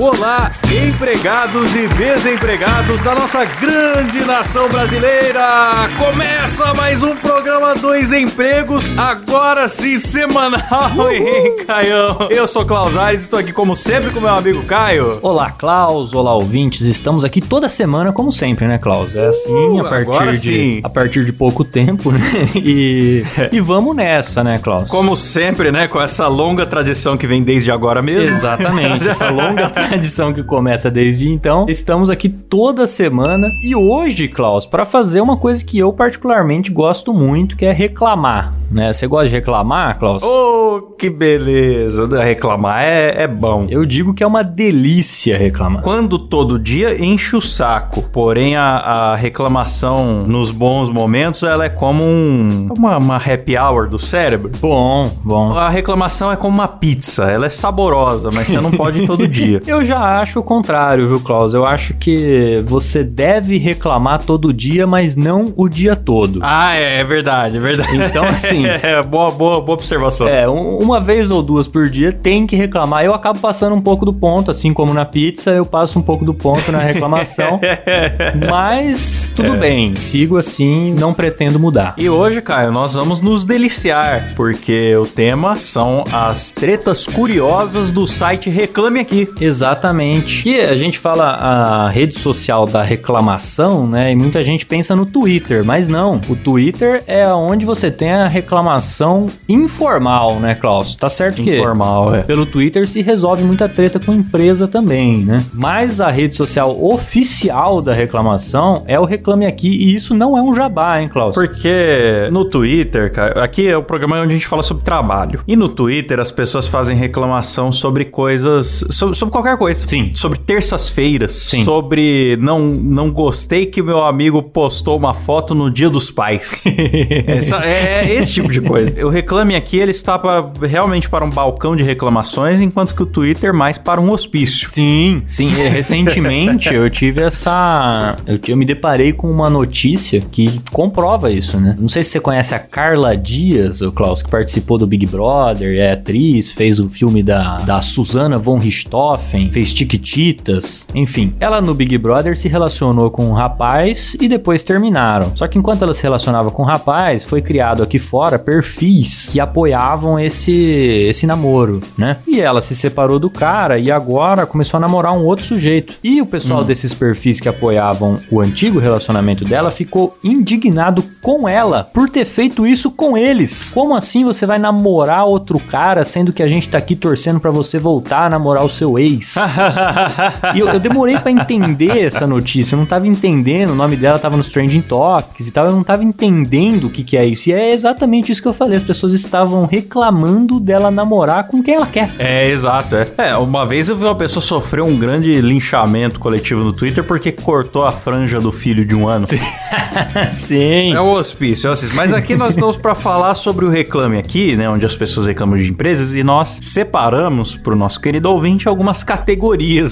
Olá, empregados e desempregados da nossa grande nação brasileira! Começa mais um programa Dois Empregos, agora sim semanal, hein, Caião? Eu sou Klaus Aires, estou aqui como sempre com meu amigo Caio. Olá, Klaus. Olá, ouvintes. Estamos aqui toda semana, como sempre, né, Klaus? É assim, Uh, a partir, sim. de, a partir de pouco tempo, né? E, e vamos nessa, né, Klaus? Como sempre, né, com essa longa tradição que vem desde agora mesmo. Exatamente, essa longa tradição que começa desde então. Estamos aqui toda semana e hoje, Klaus, para fazer uma coisa que eu particularmente gosto muito, que é reclamar, né? Você gosta de reclamar, Klaus? Oh, que beleza! Reclamar é, é bom. Eu digo que é uma delícia reclamar. Quando todo dia enche o saco, porém a, a reclamação nos bons momentos ela é como um, uma, uma happy hour do cérebro. Bom, bom. A reclamação é como uma pizza, ela é saborosa, mas você não pode ir todo dia. Eu já acho o contrário, viu, Klaus? Eu acho que você deve reclamar todo dia, mas não o dia todo. Ah, é, é verdade, é verdade. Então, assim- é, boa, boa, boa observação. É, um- uma vez ou duas por dia tem que reclamar. Eu acabo passando um pouco do ponto, assim como na pizza, eu passo um pouco do ponto na reclamação. mas tudo bem, sigo assim, não pretendo mudar. E hoje, Caio, nós vamos nos deliciar, porque o tema são as tretas curiosas do site Reclame Aqui. Exatamente. Que a gente fala a rede social da reclamação, né? E muita gente pensa no Twitter, mas não. O Twitter é onde você tem a reclamação informal, né, Klaus? Tá certo que Informal, é. pelo Twitter se resolve muita treta com empresa também, né? Mas a rede social oficial da reclamação é o Reclame Aqui e isso não é um jabá, hein, Klaus? Porque no Twitter, cara, aqui é o programa onde a gente fala sobre trabalho. E no Twitter as pessoas fazem reclamação sobre coisas. Sobre, sobre qualquer coisa. Sim. Sobre terças-feiras. Sim. Sobre não, não gostei que meu amigo postou uma foto no dia dos pais. Essa- é, é esse tipo de coisa. O Reclame Aqui, ele está pra- realmente para um balcão de reclamações, enquanto que o Twitter mais para um hospício. Sim, sim. Recentemente eu tive essa. Eu, eu me deparei com uma notícia que comprova isso, né? Não sei se você conhece a Carla Dias, o Klaus, que participou do Big Brother, é atriz, fez o filme da, da Susana von Richthofen, fez Tiquititas, enfim. Ela no Big Brother se relacionou com um rapaz e depois terminaram. Só que enquanto ela se relacionava com o rapaz, foi criado aqui fora perfis que apoiavam esse, esse namoro, né? E ela se separou do cara e agora começou a namorar um outro sujeito. E o pessoal desses perfis que apoiavam o antigo relacionamento dela ficou indignado com ela por ter feito isso com eles. Como assim você vai namorar outro cara sendo que a gente tá aqui torcendo pra você voltar a namorar o seu ex? E eu, eu demorei pra entender essa notícia. Eu não tava entendendo. O nome dela tava nos trending topics e tal. Eu não tava entendendo o que, que é isso. E é exatamente isso que eu falei. As pessoas estavam reclamando dela namorar com quem ela quer. É, exato. É. É, uma vez eu vi uma pessoa sofrer um grande linchamento coletivo no Twitter porque cortou a franja do filho de um ano. Sim. É o hospício, é o hospício. Mas aqui nós estamos para falar sobre o Reclame Aqui, né? Onde as pessoas reclamam de empresas e nós separamos para o nosso querido ouvinte algumas categorias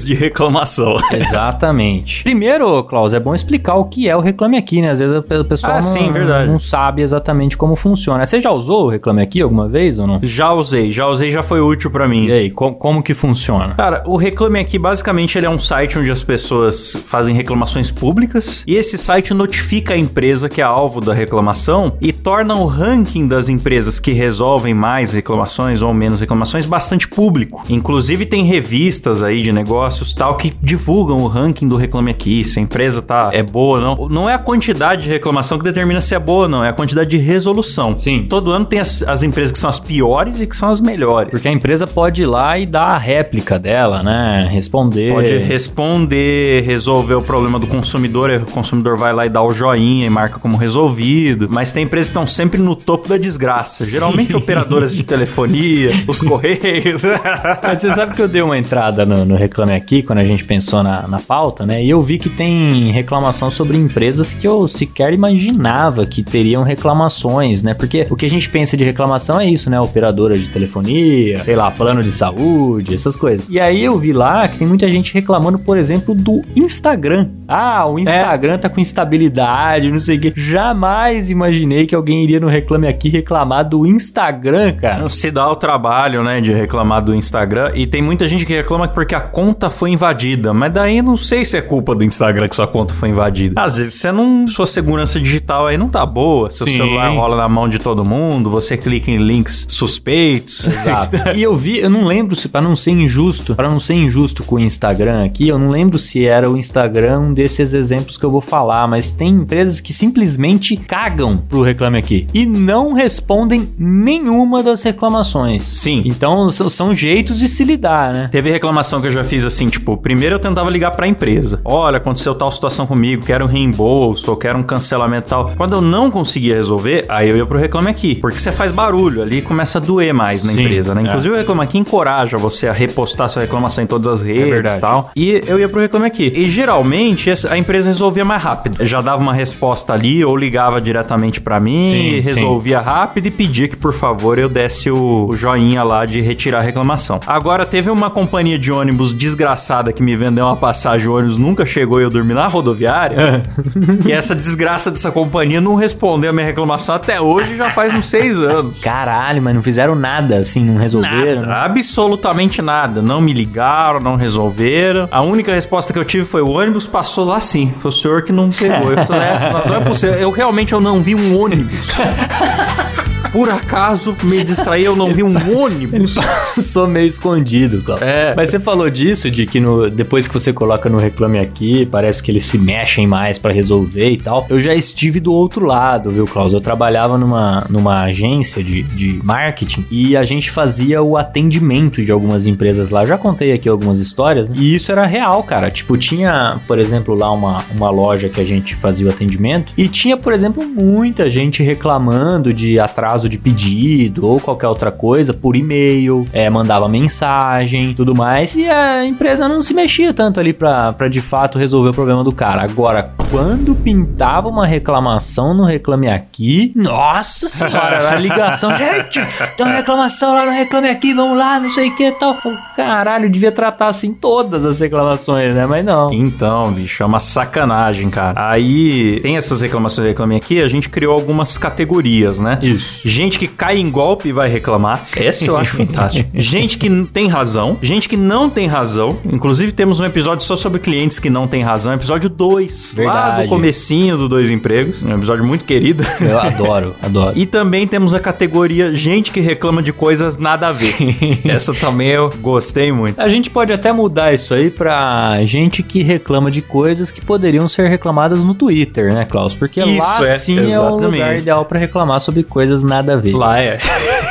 de reclamação. Exatamente. Primeiro, Klaus, é bom explicar o que é o Reclame Aqui, né? Às vezes o pessoal Ah, não, sim, não sabe exatamente como funciona. Você já usou o Reclame Aqui alguma vez ou não? Já usei, já usei, já foi útil para mim. E aí, com- como que funciona? Cara, o Reclame Aqui, basicamente, ele é um site onde as pessoas fazem reclamações públicas e esse site notifica a empresa que é alvo da reclamação e torna o ranking das empresas que resolvem mais reclamações ou menos reclamações bastante público. Inclusive, tem revistas aí de negócios tal que divulgam o ranking do Reclame Aqui, se a empresa tá é boa ou não. Não é a quantidade de reclamação que determina se é boa ou não, é a quantidade de resolução. Sim. Todo ano tem as, as empresas que são as piores e que são as melhores. Porque a empresa pode ir lá e dar a réplica dela, né? Responder. Pode responder, resolver o problema do consumidor, o consumidor vai lá e dá o joinha e marca como resolvido. Mas tem empresas que estão sempre no topo da desgraça. Geralmente operadoras de telefonia, os correios. Mas você sabe que eu dei uma entrada no, no Reclame Aqui, quando a gente pensou na, na pauta, né? E eu vi que tem reclamação sobre empresas que eu sequer imaginava que teriam reclamações, né? Porque o que a gente pensa de reclamação é isso, né? Operadora de telefonia, sei lá, plano de saúde, essas coisas. E aí eu vi lá que tem muita gente reclamando, por exemplo, do Instagram. Ah, o Instagram é. tá com instabilidade, não sei o quê. Jamais imaginei que alguém iria no Reclame Aqui reclamar do Instagram, cara. Não se dá o trabalho, né, de reclamar do Instagram. E tem muita gente que reclama porque a conta foi invadida. Mas daí não sei se é culpa do Instagram que sua conta foi invadida. Às vezes você não. Sua segurança digital aí não tá boa. Seu Sim. celular rola na mão de todo mundo, você clica em links suspeitos. Exato. e eu vi, eu não lembro se, para não ser injusto, para não ser injusto com o Instagram aqui, eu não lembro se era o Instagram um desses exemplos que eu vou falar, mas tem empresas que simplesmente cagam pro Reclame Aqui e não respondem nenhuma das reclamações. Sim. Então são jeitos de se lidar, né? Teve reclamação que eu já fiz assim, tipo, primeiro eu tentava ligar pra empresa. Olha, aconteceu tal situação comigo, quero um reembolso, ou quero um cancelamento tal. Quando eu não conseguia resolver, aí eu ia pro Reclame Aqui. Porque você faz barulho ali começa a doer mais na Sim, empresa, né? É. Inclusive o Reclame Aqui encoraja você a repostar sua reclamação em todas as redes é e tal. E eu ia pro Reclame Aqui. E geralmente a empresa resolvia mais rápido. Já dava uma resposta ali, ou ligava diretamente para mim, sim, resolvia sim. rápido e pedia que, por favor, eu desse o, joinha lá de retirar a reclamação. Agora, teve uma companhia de ônibus desgraçada que me vendeu uma passagem, o ônibus nunca chegou e eu dormi na rodoviária. e essa desgraça dessa companhia não respondeu a minha reclamação até hoje, já faz uns seis anos. Caralho, mas não fizeram nada, assim, não resolveram. Nada, absolutamente nada. Não me ligaram, não resolveram. A única resposta que eu tive foi: o ônibus passou lá sim. Foi o senhor que não pegou. Eu falei, é, não é possível. Eu realmente eu não vi um ônibus. Por acaso me distraí, eu não vi um ônibus. Sou meio escondido, cara. É. Mas você falou disso, de que no, depois que você coloca no Reclame Aqui, parece que eles se mexem mais para resolver e tal. Eu já estive do outro lado, viu, Klaus? Eu trabalhava numa, numa agência de, de marketing e a gente fazia o atendimento de algumas empresas lá. Já contei aqui algumas histórias, né? E isso era real, cara. Tipo, tinha, por exemplo, lá uma, uma loja que a gente fazia o atendimento e tinha, por exemplo, muita gente reclamando de atraso de pedido ou qualquer outra coisa por e-mail, é, mandava mensagem, tudo mais. E a empresa não se mexia tanto ali pra, pra de fato resolver o problema do cara. Agora, quando pintava uma reclamação no Reclame Aqui, nossa senhora, a ligação, gente, tem uma reclamação lá no Reclame Aqui, vamos lá, não sei o que tal. Caralho, devia tratar assim todas as reclamações, né? Mas não. Então, bicho, é uma sacanagem, cara. Aí tem essas reclamações do Reclame Aqui, a gente criou algumas categorias, né? Isso. Gente que cai em golpe e vai reclamar. Essa eu acho fantástico. Gente que tem razão, gente que não tem razão. Inclusive temos um episódio só sobre clientes que não têm razão, episódio 2, lá do comecinho do Dois Empregos, um episódio muito querido. Eu adoro, adoro. E também temos a categoria gente que reclama de coisas nada a ver. Essa também eu gostei muito. A gente pode até mudar isso aí pra gente que reclama de coisas que poderiam ser reclamadas no Twitter, né, Klaus? Porque isso lá é, sim exatamente. é o lugar ideal para reclamar sobre coisas nada a ver. Lá é.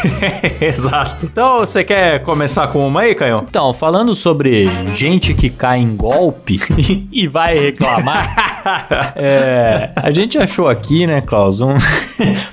Exato. Então, você quer começar com uma aí, Caio? Então, falando sobre gente que cai em golpe e vai reclamar. é, a gente achou aqui, né, Klaus? Um...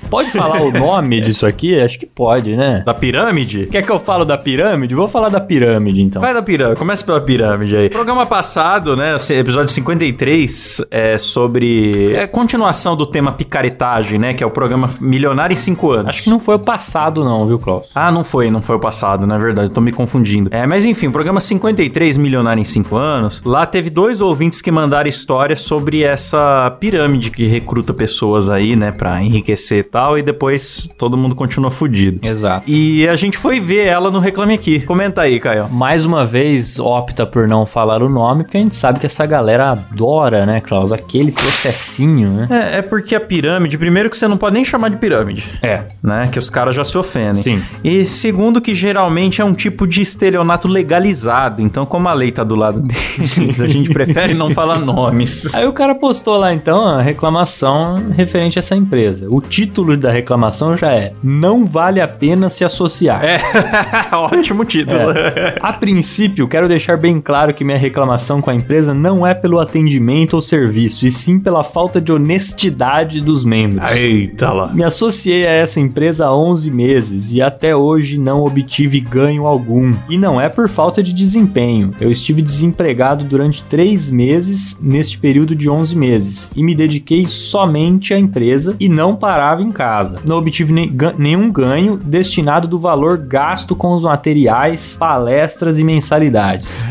pode falar o nome disso aqui? Acho que pode, né? Da pirâmide? Quer que eu falo da pirâmide? Vou falar da pirâmide, então. Vai da pirâmide, começa pela pirâmide aí. Programa passado, né, episódio 53, é sobre é continuação do tema picaretagem, né, que é o programa Milionário em 5 anos. Acho que não foi o passado não, viu, Klaus? Ah, não foi, não foi o passado, na verdade, eu tô me confundindo. É, mas enfim, o programa 53, Milionário em 5 anos, lá teve dois ouvintes que mandaram histórias sobre essa pirâmide que recruta pessoas aí, né, pra enriquecer e tal, e depois todo mundo continua fudido. Exato. E a gente foi ver ela no Reclame Aqui. Comenta aí, Caio. Mais uma vez, opta por não falar o nome, porque a gente sabe que essa galera adora, né, Klaus? Aquele processinho, né? É, é porque a pirâmide, primeiro que você não pode nem chamar de pirâmide. É. Né? Que os caras já se ofendem. Sim. E segundo que geralmente é um tipo de estelionato legalizado. Então, como a lei tá do lado deles, a gente prefere não falar nomes. Aí o cara postou lá então a reclamação referente a essa empresa. O título da reclamação já é: Não vale a pena se associar. É, ótimo título. É. A princípio, quero deixar bem claro que minha reclamação com a empresa não é pelo atendimento ou serviço, e sim pela falta de honestidade dos membros. Eita lá. Me associei a essa empresa há 11 meses e até hoje não obtive ganho algum. E não é por falta de desempenho. Eu estive desempregado durante 3 meses neste período de 11 meses e me dediquei somente à empresa e não parava em casa. Não obtive nem, nenhum ganho destinado do valor gasto com os materiais, palestras e mensalidades.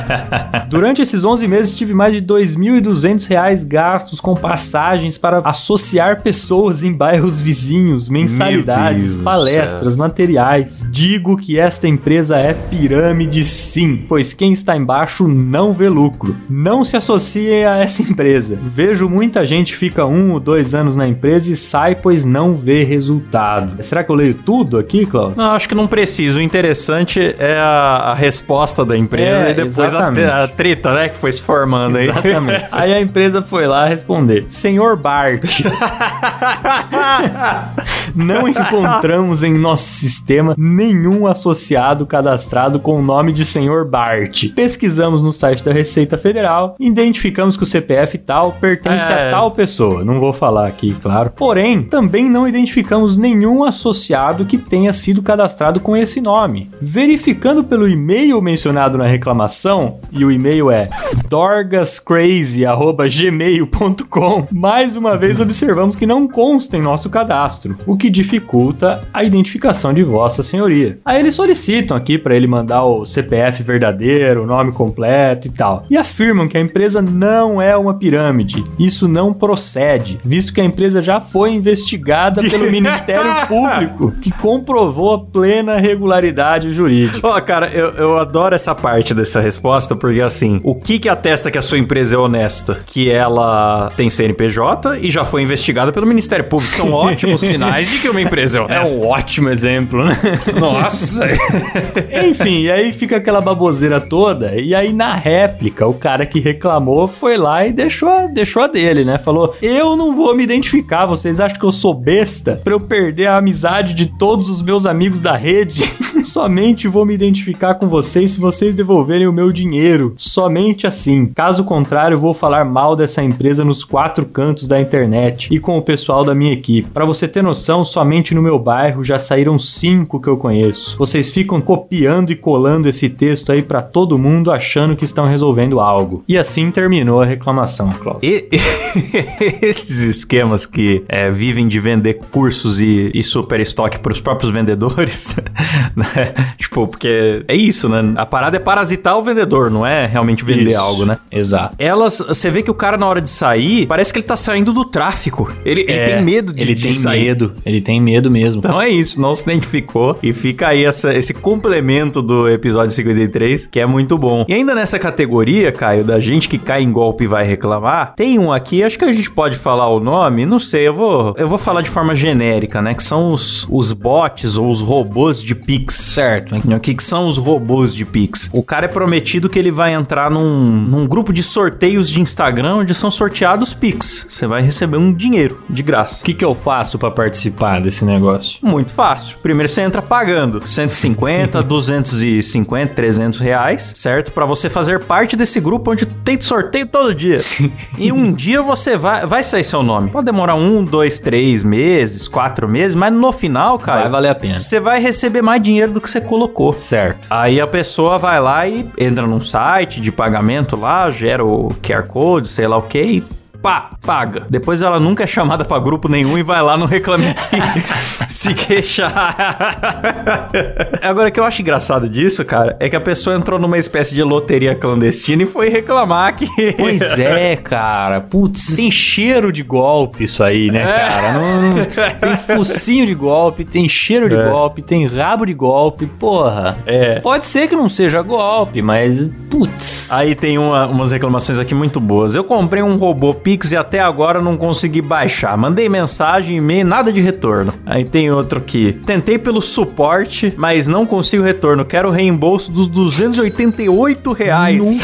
Durante esses 11 meses tive mais de 2.200 reais gastos com passagens para associar pessoas em bairros vizinhos, mensalidades, palestras, materiais. Digo que esta empresa é pirâmide sim, pois quem está embaixo não vê lucro. Não se associe a essa empresa. Vejo muita gente fica um ou dois anos na empresa e sai pois não vê resultado. Será que eu leio tudo aqui, Cláudio? Não, acho que não preciso. O interessante é a, a resposta da empresa É, e depois a, a treta, né, que foi se formando aí. Exatamente. Aí a empresa foi lá responder: Senhor Bart, não encontramos em nosso sistema nenhum associado cadastrado com o nome de Senhor Bart. Pesquisamos no site da Receita Federal, identificamos que o CPF tal pertence É. a tal pessoa. Não vou falar aqui, claro. Porém, também não identificamos nenhum associado que tenha sido cadastrado com esse nome. Verificando pelo e-mail mencionado na reclamação, e o e-mail é dorgascrazy@gmail.com. Mais uma vez observamos que não consta em nosso cadastro, o que dificulta a identificação de vossa senhoria. Aí eles solicitam aqui para ele mandar o CPF verdadeiro, o nome completo e tal. E afirmam que a empresa não é uma pirâmide. Isso não procede, visto que a empresa já foi investigada pelo Ministério Público, que comprovou a plena regularidade jurídica. Ó, cara, eu, eu adoro essa parte dessa resposta, porque assim, o que que atesta que a sua empresa é honesta? Que ela tem CNPJ e já foi investigada pelo Ministério Público. São ótimos sinais de que uma empresa é É honesta. um ótimo exemplo, né? Nossa! Enfim, e aí fica aquela baboseira toda, e aí na réplica, o cara que reclamou foi lá e deixou, a- deixou a dele, né? Falou: Eu não vou me identificar, vocês acham que eu sou besta pra eu perder a amizade de todos os meus amigos da rede? Somente vou me identificar com vocês se vocês devolverem o meu dinheiro. Somente assim. Caso contrário, vou falar mal dessa empresa nos quatro cantos da internet e com o pessoal da minha equipe. Pra você ter noção, somente no meu bairro já saíram cinco que eu conheço. Vocês ficam copiando e colando esse texto aí pra todo mundo achando que estão resolvendo algo. E assim terminou a reclamação, Cláudio. E- esses esquemas que é, vivem de vender cursos e, e super estoque para os próprios vendedores, né? tipo, porque é isso, né? A parada é parasitar o vendedor, não é realmente vender Isso. algo, né? Exato. Elas, você vê que o cara na hora de sair, parece que ele tá saindo do tráfico. Ele, ele É, tem medo de, Ele de tem sair. medo. Ele tem medo mesmo. Então é isso, não se identificou. E fica aí essa- esse complemento do episódio 53, que é muito bom. E ainda nessa categoria, Caio, da gente que cai em golpe e vai reclamar, tem um aqui, acho que a gente pode falar o nome, não sei, eu vou, eu vou falar de forma genérica, né? Que são os, os bots ou os robôs de Pix. Certo. O que, que são os robôs de Pix? O cara é prometido que ele vai entrar num, num grupo de sorteios de Instagram onde são sorteados Pix. Você vai receber um dinheiro de graça. O que, que eu faço pra participar desse negócio? Muito fácil. Primeiro você entra pagando 150, 250, 300 reais, certo? Pra você fazer parte desse grupo onde tem sorteio todo dia. e um dia você vai, vai sair seu nome. Pode demorar um, dois, três meses, quatro meses, mas no final, cara, Vai valer a pena. você vai receber mais dinheiro do que você colocou. Certo. Aí a pessoa vai lá e entra num site de pagamento lá, gera o QR Code, sei lá o que, e pá, paga. Depois ela nunca é chamada pra grupo nenhum e vai lá no Reclame Aqui se queixar. Agora, o que eu acho engraçado disso, cara, é que a pessoa entrou numa espécie de loteria clandestina e foi reclamar que... Pois é, cara. Putz, tem cheiro de golpe isso aí, né, cara? Não- não- tem focinho de golpe, tem cheiro de É. golpe, tem rabo de golpe, porra. É. Pode ser que não seja golpe, mas putz. Aí tem uma- umas reclamações aqui muito boas. Eu comprei um robô Pix e até agora não consegui baixar. Mandei mensagem, e-mail, nada de retorno. Aí tem outro aqui. Tentei pelo suporte, mas não consigo retorno. Quero reembolso dos 288 reais.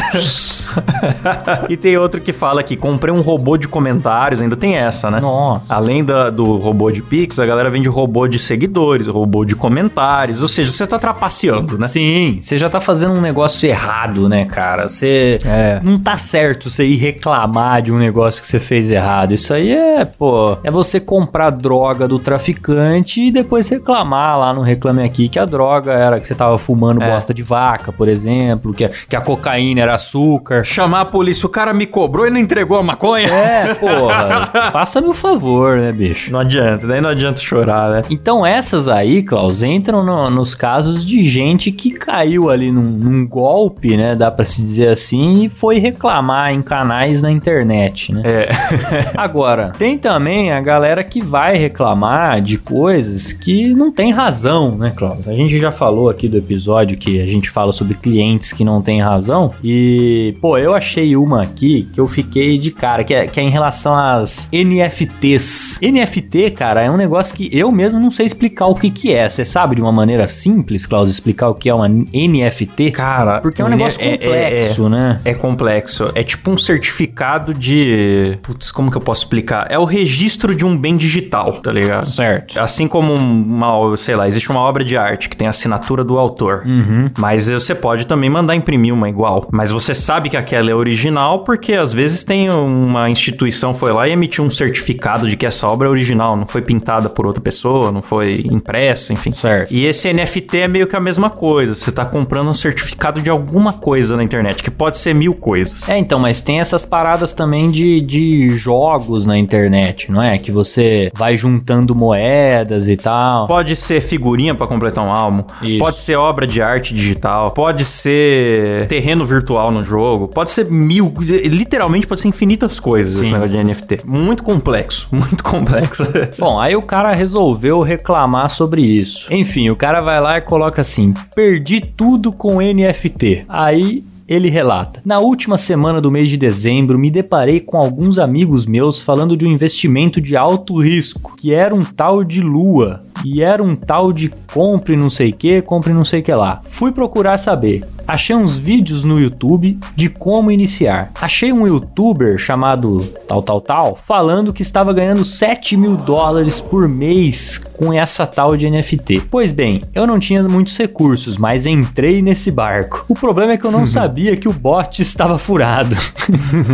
e tem outro que fala que comprei um robô de comentários, ainda tem essa, né? Nossa. Além da- do robô de Pix, a galera vende robô de seguidores, robô de comentários. Ou seja, você tá trapaceando, né? Sim, você já tá fazendo um negócio errado, né, cara? Você É. não tá certo você ir reclamar de um negócio que você fez errado. Isso aí é, pô, é você comprar droga do traficante e depois reclamar lá no Reclame Aqui que a droga era que você tava fumando É. bosta de vaca, por exemplo, que a, que a cocaína era açúcar. Chamar a polícia, o cara me cobrou e não entregou a maconha? É, porra. Faça-me o favor, né, bicho? Não adianta, daí não adianta chorar, né? Então essas aí, Klaus, entram no- nos casos de gente que caiu ali num, num golpe, né? Dá pra se dizer assim, e foi reclamar em canais na internet, né? É. Agora, tem também a galera que vai reclamar de coisas que não tem razão, né, Klaus? A gente já falou aqui do episódio que a gente fala sobre clientes que não têm razão. E, pô, eu achei uma aqui que eu fiquei de cara, que é, que é em relação às NFTs. NFT, cara, é um negócio que eu mesmo não sei explicar o que que é. Você sabe de uma maneira simples, Klaus, explicar o que é uma NFT? Cara, Porque é um negócio é- é- complexo, né? É complexo. É tipo um certificado de. Putz, como que eu posso explicar? É o registro de um bem digital, tá ligado? Certo. Assim como uma, sei lá, existe uma obra de arte que tem a assinatura do autor. Uhum. Mas você pode também mandar imprimir uma igual. Mas você sabe que aquela é original porque às vezes tem uma instituição foi lá e emitiu um certificado de que essa obra é original, não foi pintada por outra pessoa, não foi impressa, enfim. Certo. E esse NFT é meio que a mesma coisa. Você tá comprando um certificado de alguma coisa na internet, que pode ser mil coisas. É, então, mas tem essas paradas também de, de jogos na internet, não é? Que você vai juntando moedas e tal. Pode ser figurinha pra completar um álbum, Isso. pode ser obra de arte digital, pode ser terreno virtual no jogo, pode ser mil, literalmente pode ser infinitas coisas esse Sim. negócio de NFT. Muito complexo, muito complexo. Bom, aí o cara resolveu reclamar sobre isso. Enfim, o cara vai lá e coloca assim: perdi tudo com NFT. Aí. Ele relata: Na última semana do mês de dezembro, me deparei com alguns amigos meus falando de um investimento de alto risco, que era um tal de lua. E era um tal de compre não sei que, compre não sei que lá. Fui procurar saber. Achei uns vídeos no YouTube de como iniciar. Achei um youtuber chamado tal tal tal falando que estava ganhando 7 mil dólares por mês com essa tal de NFT. Pois bem, eu não tinha muitos recursos, mas entrei nesse barco. O problema é que eu não sabia que o bot estava furado.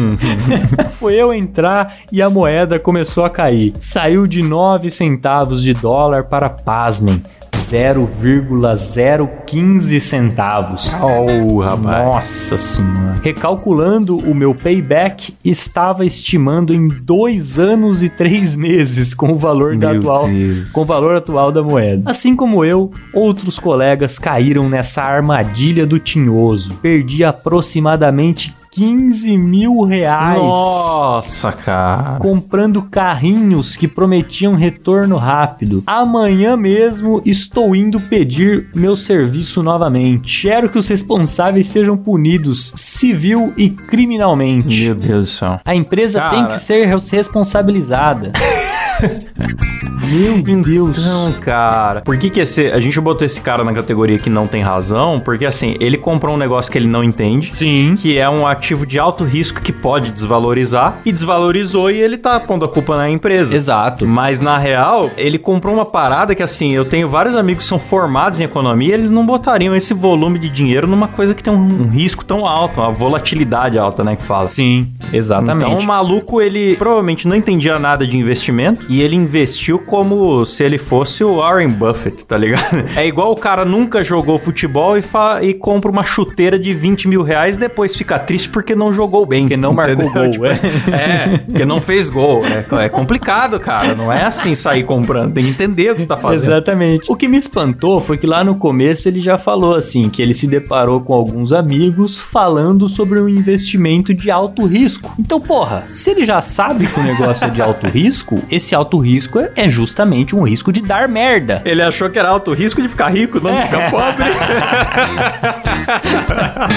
Foi eu entrar e a moeda começou a cair. Saiu de 9 centavos de dólar para, pasmem, 0,015 centavos. oh, rapaz. Nossa senhora. Recalculando o meu payback, estava estimando em dois anos e três meses com o valor da atual, Deus. com o valor atual da moeda. Assim como eu, outros colegas caíram nessa armadilha do tinhoso. Perdi aproximadamente 15 mil reais. Nossa, cara. Comprando carrinhos que prometiam retorno rápido. Amanhã mesmo estou indo pedir meu serviço novamente. Quero que os responsáveis sejam punidos civil e criminalmente. Meu Deus do céu. A empresa Cara. tem que ser res- responsabilizada. Meu Deus. Então, cara, por que que esse... A gente botou esse cara na categoria que não tem razão, porque assim, ele comprou um negócio que ele não entende. Sim. Que é um ativo de alto risco que pode desvalorizar. E desvalorizou e ele tá pondo a culpa na empresa. Exato. Mas na real, ele comprou uma parada que assim, eu tenho vários amigos que são formados em economia, eles não botariam esse volume de dinheiro numa coisa que tem um, um risco tão alto, uma volatilidade alta, né, que fala. Sim, exatamente. Então o maluco, ele provavelmente não entendia nada de investimento e ele investiu como se ele fosse o Warren Buffett, tá ligado? É igual o cara nunca jogou futebol e, fa- e compra uma chuteira de 20 mil reais depois fica triste porque não jogou bem. Porque não marcou entendeu? gol, Tipo, é. é, porque não fez gol. É, é complicado, cara. Não é assim sair comprando. Tem que entender o que você tá fazendo. Exatamente. O que me espantou foi que lá no começo ele já falou assim, que ele se deparou com alguns amigos falando sobre um investimento de alto risco. Então, porra, se ele já sabe que o negócio é de alto risco, esse alto risco é, é justamente um risco de dar merda. Ele achou que era alto risco de ficar rico, não de ficar pobre.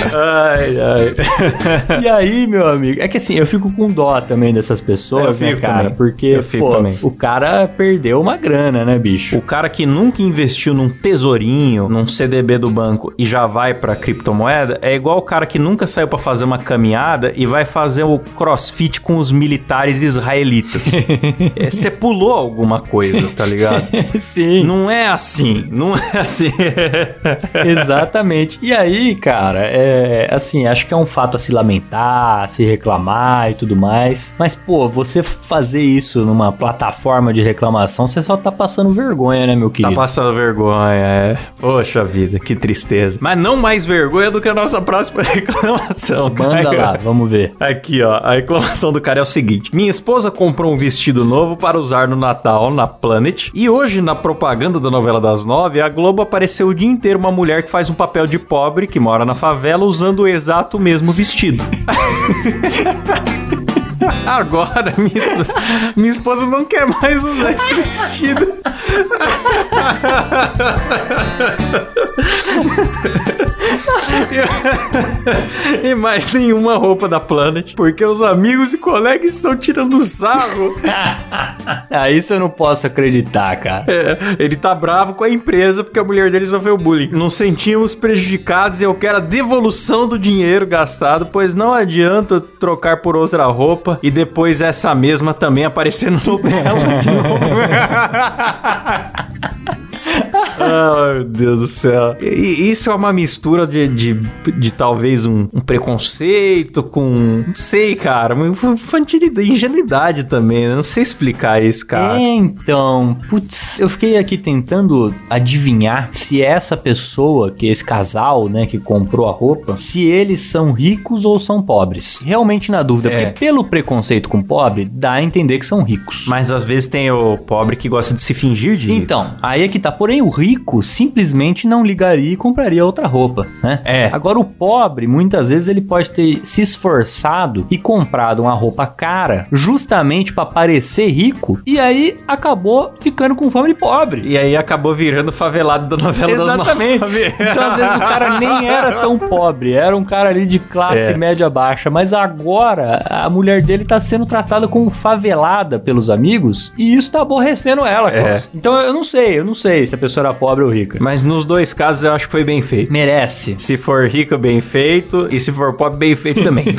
ai, ai. E aí, meu amigo, é que assim, eu fico com dó também dessas pessoas, Eu né, cara? também. Porque, pô, também. o cara perdeu uma grana, né, bicho? O cara que nunca investiu num tesourinho, num CDB do banco e já vai pra criptomoeda, é igual o cara que nunca saiu pra fazer uma caminhada e vai fazer o crossfit com os militares israelitas. É, Você pulou alguma coisa, tá ligado? Sim. Não é assim, não é assim. Exatamente. E aí, cara, é assim, acho que é um fato a se lamentar, se reclamar e tudo mais. Mas, pô, você fazer isso numa plataforma de reclamação, você só tá passando vergonha, né, meu Tá querido? passando vergonha, é. Poxa vida, que tristeza. Mas não mais vergonha do que a nossa próxima reclamação, Manda cara. lá, vamos ver. Aqui, ó, a reclamação do cara é o seguinte: Minha esposa comprou um vestido novo para usar no Natal na Planet. E hoje, na propaganda da novela das nove, a Globo apareceu o dia inteiro uma mulher que faz um papel de pobre que mora na favela usando o exato mesmo vestido sentido. Agora, minha esposa, minha esposa não quer mais usar esse vestido. e mais nenhuma roupa da Planet, porque os amigos e colegas estão tirando sarro. Ah, isso eu não posso acreditar, cara. É, ele tá bravo com a empresa porque a mulher dele sofreu bullying. Nos sentimos prejudicados e eu quero a devolução do dinheiro gastado, pois não adianta trocar por outra roupa e depois essa mesma também aparecer no novela de novo. Ai, meu Deus do céu. E, e isso é uma mistura de, de, de talvez um, um preconceito com. Não sei, cara. Uma infantilidade, ingenuidade também. né? Não sei explicar isso, cara. É, então, putz, eu fiquei aqui tentando adivinhar se essa pessoa, que é esse casal, né, que comprou a roupa, se eles são ricos ou são pobres. Realmente na dúvida, É. porque pelo preconceito com pobre, dá a entender que são ricos. Mas às vezes tem o pobre que gosta de se fingir de rico. Então, aí é que tá. Porém, o rico simplesmente não ligaria e compraria outra roupa, né? É. Agora, o pobre, muitas vezes, ele pode ter se esforçado e comprado uma roupa cara justamente pra parecer rico e aí acabou ficando com fama de pobre. E aí acabou virando favelado da novela Exatamente. das nove. Então, às vezes, o cara nem era tão pobre, era um cara ali de classe É. média baixa, mas agora a mulher dele tá sendo tratada como favelada pelos amigos e isso tá aborrecendo ela, É. Então eu não sei, eu não sei se a pessoa era pobre ou rica. Mas nos dois casos eu acho que foi bem feito. Merece. Se for rico, bem feito. E se for pobre, bem feito também.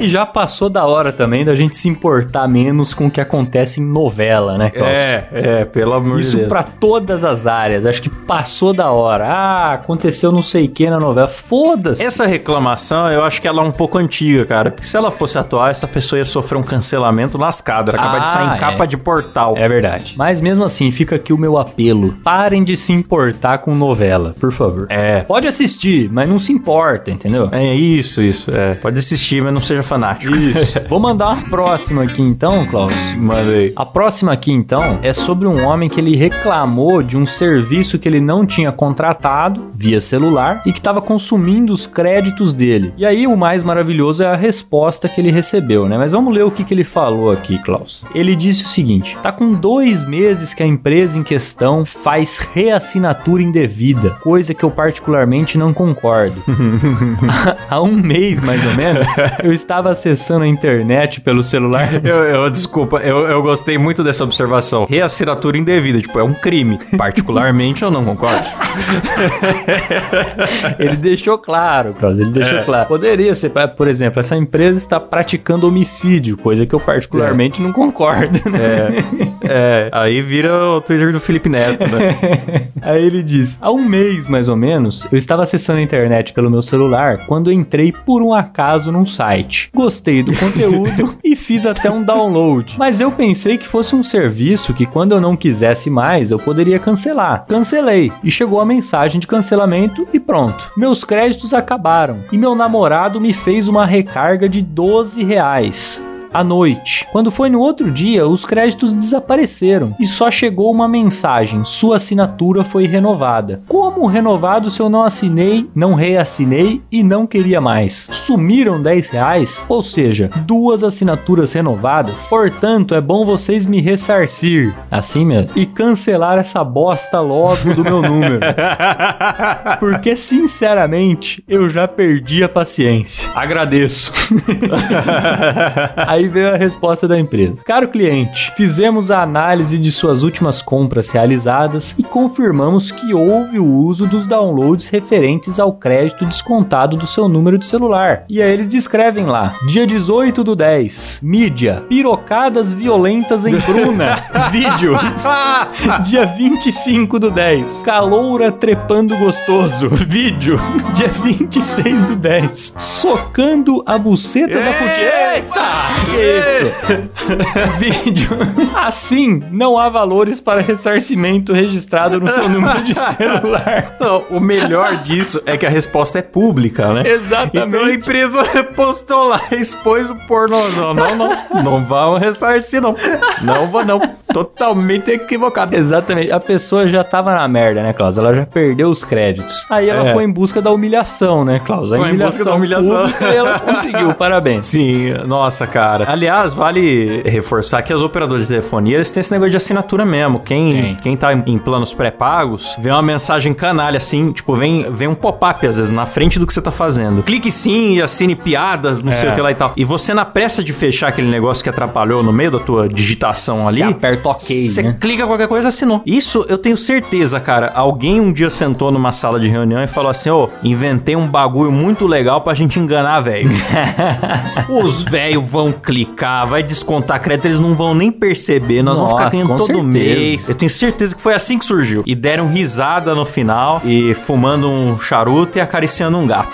E já passou da hora também da gente se importar menos com o que acontece em novela, né, Klaus? é, é, pelo amor de Isso Deus. pra todas as áreas. Acho que passou da hora. Ah, aconteceu não sei o que na novela. Foda-se. Essa reclamação, eu acho que ela é um pouco antiga, cara. Porque se ela fosse atual, essa pessoa ia sofrer um cancelamento lascado. Ela acaba Ah, de sair em é. capa de portal. É verdade. Mas mesmo assim, fica aqui o meu apelo. Parem de se importar com novela, por favor. É. Pode assistir, mas não se importa, entendeu? É isso, isso. É. Pode assistir, mas não seja fanático. Isso. Vou mandar uma próxima aqui então, Klaus. Manda aí. A próxima aqui, então, é sobre um homem que ele reclamou de um serviço que ele não tinha contratado via celular e que estava consumindo os créditos dele. E aí, o mais maravilhoso é a resposta que ele recebeu, né? Mas vamos ler o que, que ele falou aqui, Klaus. Ele disse o seguinte: tá com dois meses que a empresa em questão faz reassinatura indevida, coisa que eu particularmente não concordo. Há um mês, mais ou menos, eu estava acessando a internet pelo celular Eu, eu- desculpa, eu, eu gostei muito dessa observação. Reassinatura indevida, tipo, é um crime. Particularmente eu não concordo. Ele deixou claro, Klaus, ele deixou claro. Poderia ser, por exemplo, essa empresa está praticando homicídio, coisa que eu particularmente não concordo, né? É, aí vira o Twitter do Felipe Neto, né? Aí ele diz: Há um mês mais ou menos, eu estava acessando a internet pelo meu celular quando entrei por um acaso num site. Gostei do conteúdo e fiz até um download. Mas eu pensei que fosse um serviço que quando eu não quisesse mais eu poderia cancelar. Cancelei e chegou a mensagem de cancelamento e pronto. Meus créditos acabaram e meu namorado me fez uma recarga de 12 reais. À noite. Quando foi no outro dia, os créditos desapareceram e só chegou uma mensagem: sua assinatura foi renovada. Como renovado se eu não assinei, não reassinei e não queria mais? Sumiram 10 reais? Ou seja, duas assinaturas renovadas. Portanto, é bom vocês me ressarcir. Assim mesmo. E cancelar essa bosta logo do meu número. Porque, sinceramente, eu já perdi a paciência. Agradeço. Aí veio a resposta da empresa. Caro cliente, fizemos a análise de suas últimas compras realizadas e confirmamos que houve o uso dos downloads referentes ao crédito descontado do seu número de celular. E aí eles descrevem lá: dia 18 do 10, mídia, pirocadas violentas em Bruna. Vídeo. dia 25 do 10, caloura trepando gostoso. Vídeo. Dia 26 do 10, socando a buceta da putinha. Eita! Que isso? Vídeo. Assim, não há valores para ressarcimento registrado no seu número de celular. Não, o melhor disso é que a resposta é pública, né? Exatamente. Então a empresa postou lá, expôs o pornô. Não, não, não. Não vão ressarcir, não. Não vou, não. Totalmente equivocado. Exatamente. A pessoa já tava na merda, né, Klaus? Ela já perdeu os créditos. Aí ela É. foi em busca da humilhação, né, Klaus? A Foi em busca da humilhação. pública e ela conseguiu. Parabéns. Sim, nossa, cara. Aliás, vale reforçar que as operadoras de telefonia, eles têm esse negócio de assinatura mesmo. Quem, quem tá em, planos pré-pagos, vê uma mensagem canalha assim, tipo, vem, vem um pop-up às vezes na frente do que você tá fazendo. Clique sim e assine piadas, não sei É. o que lá e tal. E você na pressa de fechar aquele negócio que atrapalhou no meio da tua digitação ali, Você aperta OK, você né? clica qualquer coisa, assinou. Isso eu tenho certeza, cara. Alguém um dia sentou numa sala de reunião e falou assim: Ô, inventei um bagulho muito legal pra gente enganar, velho. Os velhos vão clicar, vai descontar crédito, eles não vão nem perceber. Nós vamos ficar Nossa, com todo certeza. mês. Eu tenho certeza que foi assim que surgiu. E deram risada no final e fumando um charuto e acariciando um gato.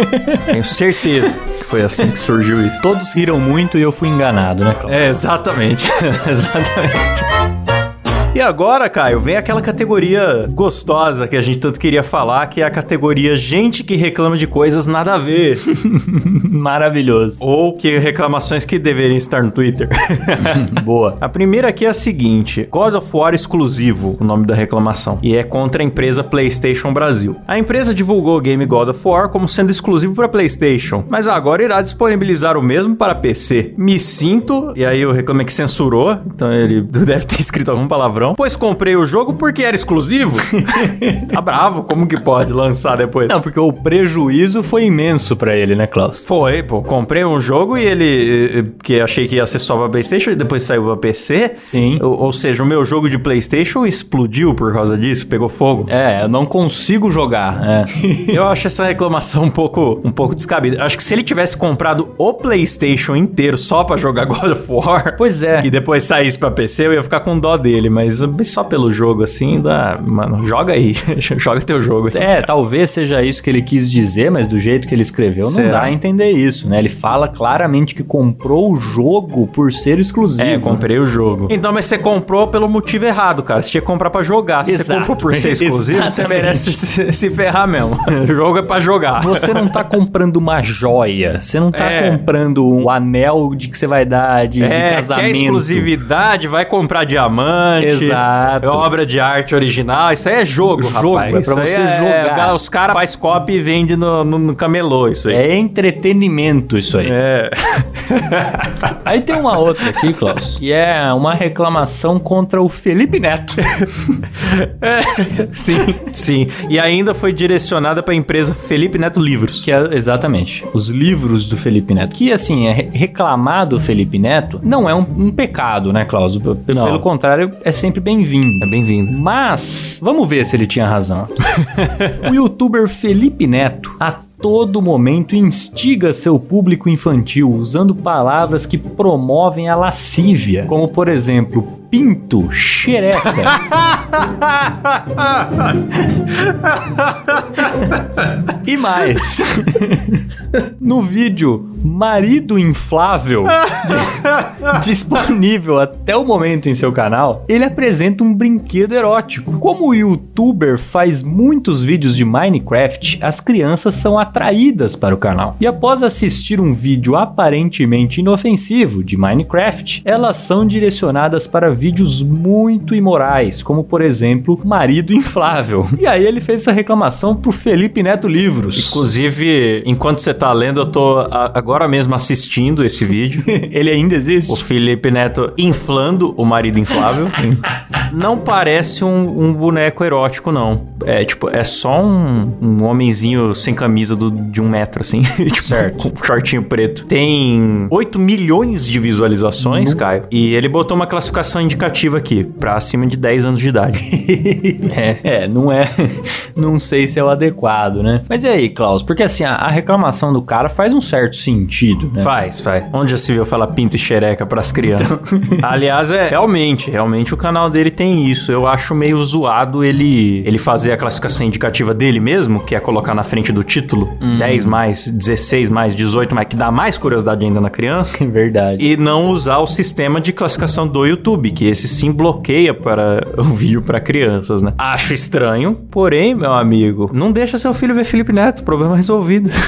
tenho certeza que foi assim que surgiu isso. Todos riram muito e eu fui enganado, né? É, exatamente. exatamente. E agora, Caio, vem aquela categoria gostosa que a gente tanto queria falar, que é a categoria gente que reclama de coisas nada a ver. Maravilhoso. ou que reclamações que deveriam estar no Twitter. Boa. A primeira aqui é a seguinte: God of War exclusivo, o nome da reclamação, e é contra a empresa PlayStation Brasil. A empresa divulgou o game God of War como sendo exclusivo para PlayStation, mas agora irá disponibilizar o mesmo para PC. Me sinto, e aí o reclame que censurou, então ele deve ter escrito algum palavrão, pois comprei o jogo porque era exclusivo. tá bravo, como que pode lançar depois? Não, porque o prejuízo foi imenso pra ele, né, Klaus? Foi, pô. Comprei um jogo e ele. eh, que achei que ia ser só pra PlayStation e depois saiu pra PC. Sim. Ou, ou seja, o meu jogo de PlayStation explodiu por causa disso, pegou fogo. É, eu não consigo jogar. É. Eu acho essa reclamação um pouco, um pouco descabida. Acho que se ele tivesse comprado o PlayStation inteiro só pra jogar God of War. Pois é. E depois saísse pra PC, eu ia ficar com dó dele. Mas só pelo jogo assim, dá. Mano, joga aí. joga teu jogo. É, talvez seja isso que ele quis dizer, mas do jeito que ele escreveu, não Será? dá a entender isso, né? Ele fala claramente que comprou o jogo por ser exclusivo. É, comprei o jogo. Então, mas você comprou pelo motivo errado, cara. Você tinha que comprar pra jogar. Se você comprou por ser exclusivo, você merece se, se ferrar mesmo. o jogo é pra jogar. Você não tá comprando uma joia, você não tá É. comprando um anel de que você vai dar de, de É, casamento. quer exclusividade, vai comprar diamante. Exato. É obra de arte original. Isso aí é jogo, Jogo, rapaz. é pra Isso você jogar. Os caras faz copy e vende no, no, no camelô, isso aí. É entretenimento isso aí. É. Aí tem uma outra aqui, Klaus, que é uma reclamação contra o Felipe Neto. É. Sim, sim. E ainda foi direcionada pra empresa Felipe Neto Livros. Que é exatamente os livros do Felipe Neto. Que assim, é re- reclamar do Felipe Neto não é um, um pecado, né, Klaus? P- Não. Pelo contrário, é sempre bem-vindo. É bem-vindo. Mas, vamos ver se ele tinha razão. o youtuber Felipe Neto, a todo momento instiga seu público infantil usando palavras que promovem a lascívia, como por exemplo, Pinto Xereca. e mais. no vídeo Marido Inflável, disponível até o momento em seu canal, ele apresenta um brinquedo erótico. Como o youtuber faz muitos vídeos de Minecraft, as crianças são atraídas para o canal. E após assistir um vídeo aparentemente inofensivo de Minecraft, elas são direcionadas para vídeos muito imorais, como por exemplo, Marido Inflável. E aí ele fez essa reclamação pro Felipe Neto Livros. Inclusive, enquanto você tá lendo, eu tô agora mesmo assistindo esse vídeo. ele ainda existe? O Felipe Neto inflando o marido inflável. não parece um, um boneco erótico, não. É tipo, é só um, um homenzinho sem camisa do- de um metro, assim. tipo, Certo. Com um shortinho preto. Tem 8 milhões de visualizações, Caio. E ele botou uma classificação indicativa aqui, pra acima de 10 anos de idade. É, é, não é. Não sei se é o adequado, né? Mas e aí, Klaus? Porque assim, a, a reclamação do cara faz um certo sentido, né? Faz, faz. Onde já se viu falar pinto e xereca pras crianças? Aliás, é realmente, realmente o canal dele tem isso. Eu acho meio zoado ele ele fazer a classificação indicativa dele mesmo, que é colocar na frente do título 10 mais, 16 mais, 18 mais, que dá mais curiosidade ainda na criança. Verdade. E não usar o sistema de classificação do YouTube, que esse sim bloqueia para o vídeo para crianças, né? Acho estranho, porém, meu amigo, não deixa seu filho ver Felipe Neto, problema resolvido.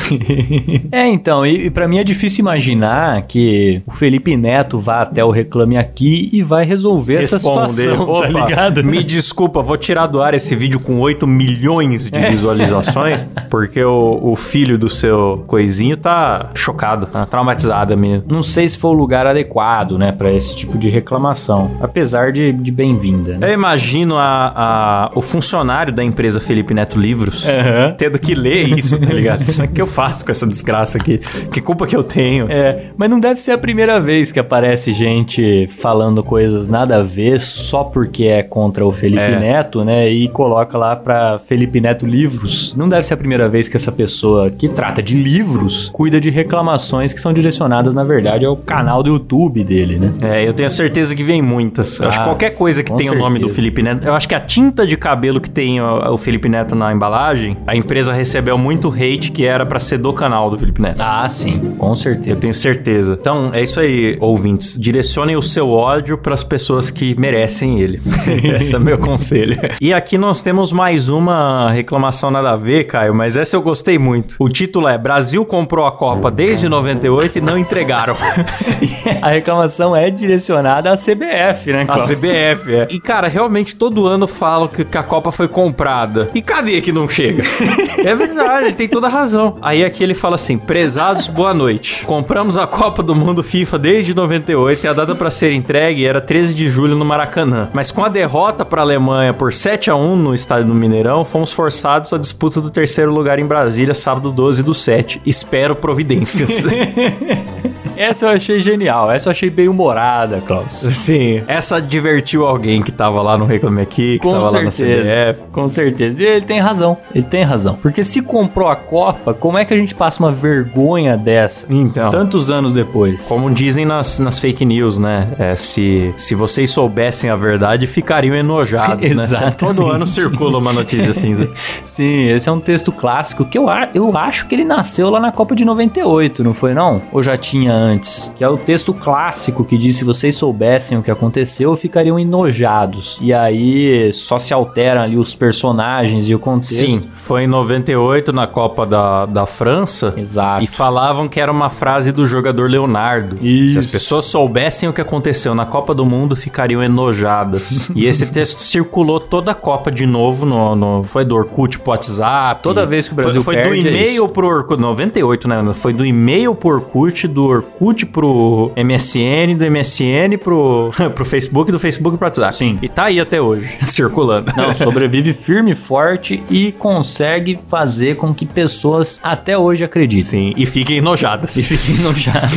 É, então, e, e para mim é difícil imaginar que o Felipe Neto vá até o Reclame Aqui e vai resolver essa situação, Opa, tá ligado? Me desculpa, vou tirar do ar esse vídeo com 8 milhões de visualizações, porque o, o filho do seu coisinho tá chocado, tá traumatizado, menino. Não sei se foi o lugar adequado, né, pra esse tipo de reclamação. Apesar de, de bem-vinda, né? Eu imagino a, a- o funcionário da empresa Felipe Neto Livros Aham. tendo que ler isso, tá ligado? O que eu faço com essa desgraça aqui? Que culpa que eu tenho? É, mas não deve ser a primeira vez que aparece gente falando coisas nada a ver só porque é contra o Felipe É. Neto, né? E coloca lá pra Felipe Neto Livros. Não deve ser a primeira vez que essa pessoa que trata de livros cuida de reclamações que são direcionadas, na verdade, ao canal do YouTube dele, né? É, eu tenho certeza que vem muitas. Eu acho que qualquer coisa que tenha o nome do. Felipe Neto. Eu acho que a tinta de cabelo que tem o, o Felipe Neto na embalagem, a empresa recebeu muito hate que era pra ser do canal do Felipe Neto. Ah, sim, com certeza. Eu tenho certeza. Então, é isso aí, ouvintes. Direcionem o seu ódio pras pessoas que merecem ele. Esse é meu conselho. E aqui nós temos mais uma reclamação nada a ver, Caio, mas essa eu gostei muito. O título é Brasil comprou a Copa desde 98 e não entregaram. A reclamação é direcionada à CBF, né? A Klaus? CBF, é. E, cara, realmente todo ano falam que, que a Copa foi comprada. E cadê que não chega? é verdade, ele tem toda a razão. Aí aqui ele fala assim: prezados, boa noite. Compramos a Copa do Mundo FIFA desde 98 e a data para ser entregue era 13 de julho no Maracanã. Mas com a derrota para a Alemanha por 7 a 1 no estádio do Mineirão, fomos forçados à disputa do terceiro lugar em Brasília, sábado 12 do 7. Espero providências. Essa eu achei genial, essa eu achei bem humorada, Klaus. Sim. Essa divertiu alguém que tava lá no Reclame Aqui, que Com tava lá na certeza. CBF. Com certeza. E ele tem razão. Ele tem razão. Porque se comprou a Copa, como é que a gente passa uma vergonha dessa? Então. Tantos anos depois. Como dizem nas, nas fake news, né? É, se, se vocês soubessem a verdade, ficariam enojados, né? Exatamente. Todo ano circula uma notícia assim. né? Sim, esse é um texto clássico que eu, eu acho que ele nasceu lá na Copa de 98, não foi não? Ou já tinha antes? Que é o texto clássico que diz se vocês soubessem o que aconteceu, ficariam enojados. E aí só se alteram ali os personagens e o contexto. Sim, foi em 98 na Copa da, da França. Exato. E falavam que era uma frase do jogador Leonardo. Isso. Se as pessoas soubessem o que aconteceu na Copa do Mundo, ficariam enojadas. e esse texto circulou toda a Copa de novo. No, no- foi do Orkut pro WhatsApp. Toda vez que o Brasil foi, foi do perde, é e-mail pro Orkut. 98, né? Foi do e-mail pro Orkut, do Orkut pro MSN, do MSN pro, pro Facebook, do Facebook pro WhatsApp. Sim. E tá aí até hoje, circulando. Não, sobrevive firme e forte e consegue fazer com que pessoas até hoje acreditem. Sim, e fiquem enojadas. E fiquem enojados.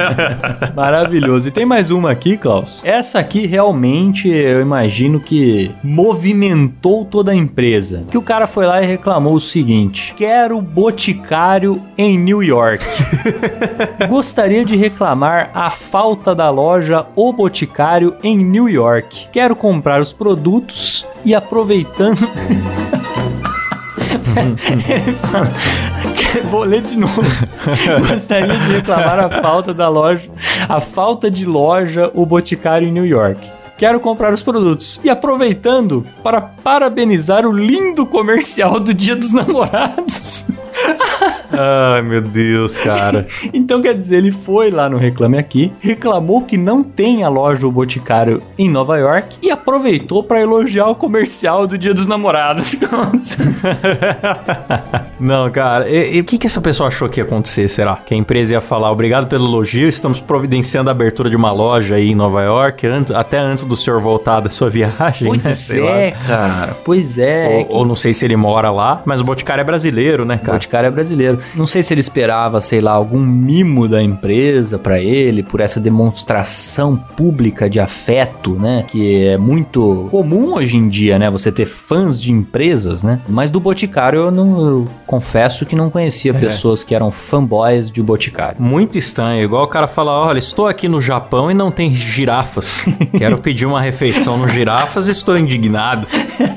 Maravilhoso. E tem mais uma aqui, Klaus. Essa aqui realmente eu imagino que movimentou toda a empresa. Que o cara foi lá e reclamou o seguinte: Quero boticário em New York. Gostaria de reclamar a falta da loja O Boticário em New York. Quero comprar os produtos e aproveitando. Ele fala, Vou ler de novo. Gostaria de reclamar a falta da loja, a falta de loja O Boticário em New York. Quero comprar os produtos. E aproveitando para parabenizar o lindo comercial do Dia dos Namorados. Ai, meu Deus, cara. Então quer dizer, ele foi lá no Reclame Aqui, reclamou que não tem a loja do Boticário em Nova York e aproveitou para elogiar o comercial do Dia dos Namorados. Não, cara, e o que, que essa pessoa achou que ia acontecer, será? Que a empresa ia falar, obrigado pelo elogio, estamos providenciando a abertura de uma loja aí em Nova York, antes, até antes do senhor voltar da sua viagem, pois né? é, cara. Pois é. Ou, ou, não sei se ele mora lá, mas o Boticário é brasileiro, né, cara? O Boticário é brasileiro. Não sei se ele esperava, sei lá, algum mimo da empresa para ele, por essa demonstração pública de afeto, né? Que é muito comum hoje em dia, né? Você ter fãs de empresas, né? Mas do Boticário eu não eu confesso que não conhecia é. pessoas que eram fanboys de Boticário. Muito estranho, igual o cara fala: olha, estou aqui no Japão e não tem girafas. Quero pedir uma refeição no girafas estou indignado.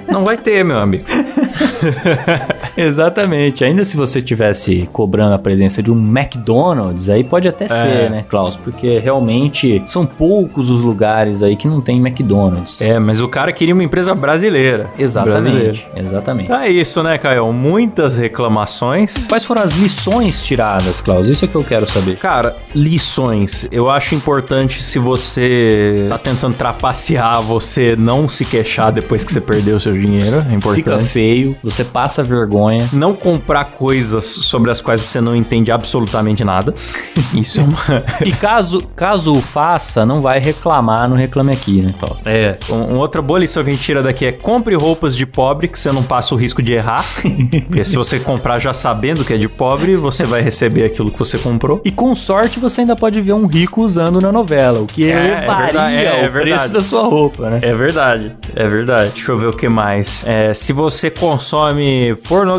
Não vai ter, meu amigo. Exatamente. Ainda se você tivesse cobrando a presença de um McDonald's, aí pode até é. ser, né, Klaus? Porque realmente são poucos os lugares aí que não tem McDonald's. É, mas o cara queria uma empresa brasileira. Exatamente. Brasileira. Exatamente. É isso, né, Caio? Muitas reclamações. Quais foram as lições tiradas, Klaus? Isso é que eu quero saber. Cara, lições. Eu acho importante se você tá tentando trapacear, você não se queixar depois que você perdeu o seu dinheiro. É importante. Fica feio, você passa vergonha. Não comprar coisas sobre as quais você não entende absolutamente nada. Isso é uma. e caso, caso o faça, não vai reclamar no Reclame Aqui, né, Paulo? É. Um, outra boa lição que a gente tira daqui é compre roupas de pobre, que você não passa o risco de errar. Porque se você comprar já sabendo que é de pobre, você vai receber aquilo que você comprou. E com sorte você ainda pode ver um rico usando na novela, o que é, elevaria é, é, é o preço da sua roupa, né? É verdade, é verdade. Deixa eu ver o que mais. É, se você consome pornografia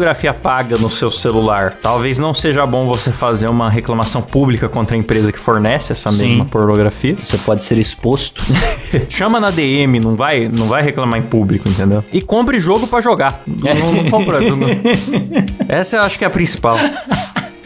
paga no seu celular, talvez não seja bom você fazer uma reclamação pública contra a empresa que fornece essa Sim. mesma pornografia. Você pode ser exposto. Chama na DM, não vai, não vai reclamar em público, entendeu? E compre jogo para jogar. Não, não, não compra. Não. Essa eu acho que é a principal.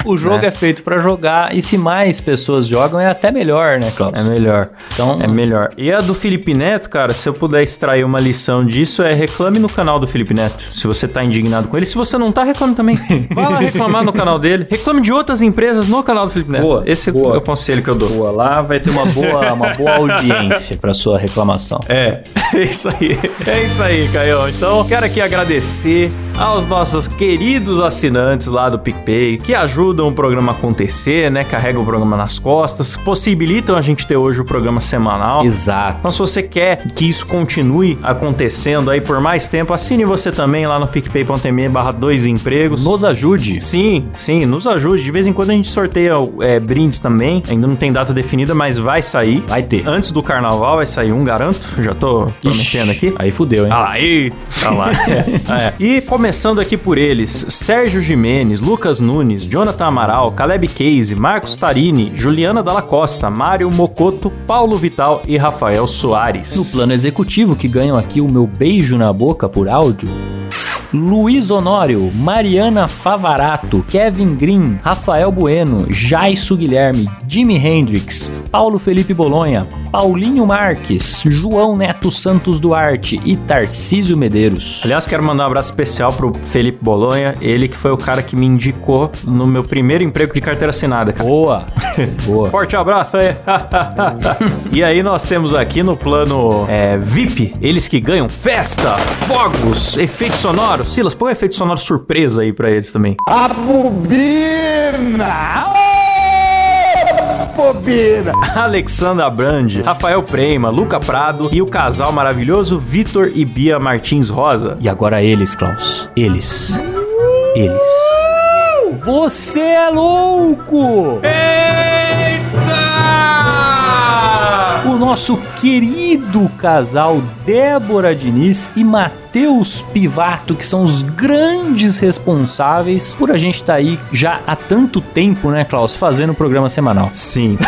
O jogo é, é feito para jogar e se mais pessoas jogam é até melhor, né, Klaus? É melhor. Então, é melhor. E a do Felipe Neto, cara, se eu puder extrair uma lição disso, é reclame no canal do Felipe Neto. Se você tá indignado com ele. Se você não tá, reclame também. Vai lá reclamar no canal dele. Reclame de outras empresas no canal do Felipe Neto. Boa, Esse boa. é o conselho que eu dou. Boa, lá vai ter uma boa, uma boa audiência para sua reclamação. É, é isso aí. É isso aí, Caio. Então, quero aqui agradecer aos nossos queridos assinantes lá do PicPay que ajudam o programa a acontecer, né? Carregam o programa nas costas, possibilitam a gente ter hoje o programa semanal. Exato. Então, se você quer que isso continue acontecendo aí por mais tempo, assine você também lá no picpay.me barra dois empregos. Nos ajude. Sim, sim, nos ajude. De vez em quando a gente sorteia é, brindes também. Ainda não tem data definida, mas vai sair. Vai ter. Antes do carnaval vai sair um, garanto. Já tô prometendo aqui. Aí fudeu, hein? Ah eita. Tá lá. é. E começando aqui por eles, Sérgio Jimenez, Lucas Nunes, Jonathan Amaral, Caleb Case, Marcos Tarini, Juliana Dalla Costa, Mário Mocoto, Paulo Vital e Rafael Soares. No plano executivo, que ganham aqui o meu beijo na boca por áudio. Luiz Honório, Mariana Favarato, Kevin Green, Rafael Bueno, Jaisso Guilherme, Jimi Hendrix, Paulo Felipe Bolonha, Paulinho Marques, João Neto Santos Duarte e Tarcísio Medeiros. Aliás, quero mandar um abraço especial pro Felipe Bolonha, ele que foi o cara que me indicou no meu primeiro emprego de carteira assinada, cara. Boa! Boa. Forte abraço aí! e aí nós temos aqui no plano é, VIP, eles que ganham festa, fogos, efeitos sonoros, Silas, põe um efeito sonoro surpresa aí pra eles também. A bobina! bobina! Alexandra Brand, Rafael Prema, Luca Prado e o casal maravilhoso Vitor e Bia Martins Rosa. E agora eles, Klaus. Eles. Eles. Você é louco! Eita! O nosso querido casal Débora Diniz e Matheus Matheus Pivato, que são os grandes responsáveis por a gente estar tá aí já há tanto tempo, né, Klaus, fazendo o programa semanal. Sim.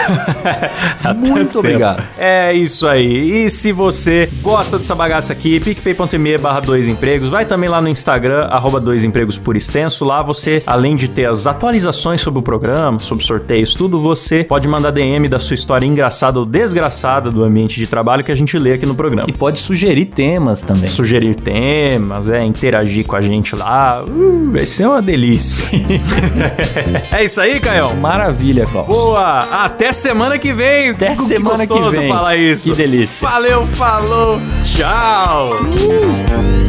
Muito obrigado. É isso aí. E se você gosta dessa bagaça aqui, picpay.me barra dois empregos, vai também lá no Instagram, arroba dois empregos por extenso. Lá você, além de ter as atualizações sobre o programa, sobre sorteios, tudo, você pode mandar DM da sua história engraçada ou desgraçada do ambiente de trabalho que a gente lê aqui no programa. E pode sugerir temas também. Sugerir temas, é, interagir com a gente lá. Uh, vai ser uma delícia. é isso aí, Caio. Maravilha, Klaus. Boa! Até semana que vem. Até que semana que vem. falar isso. Que delícia. Valeu, falou, tchau. Uh.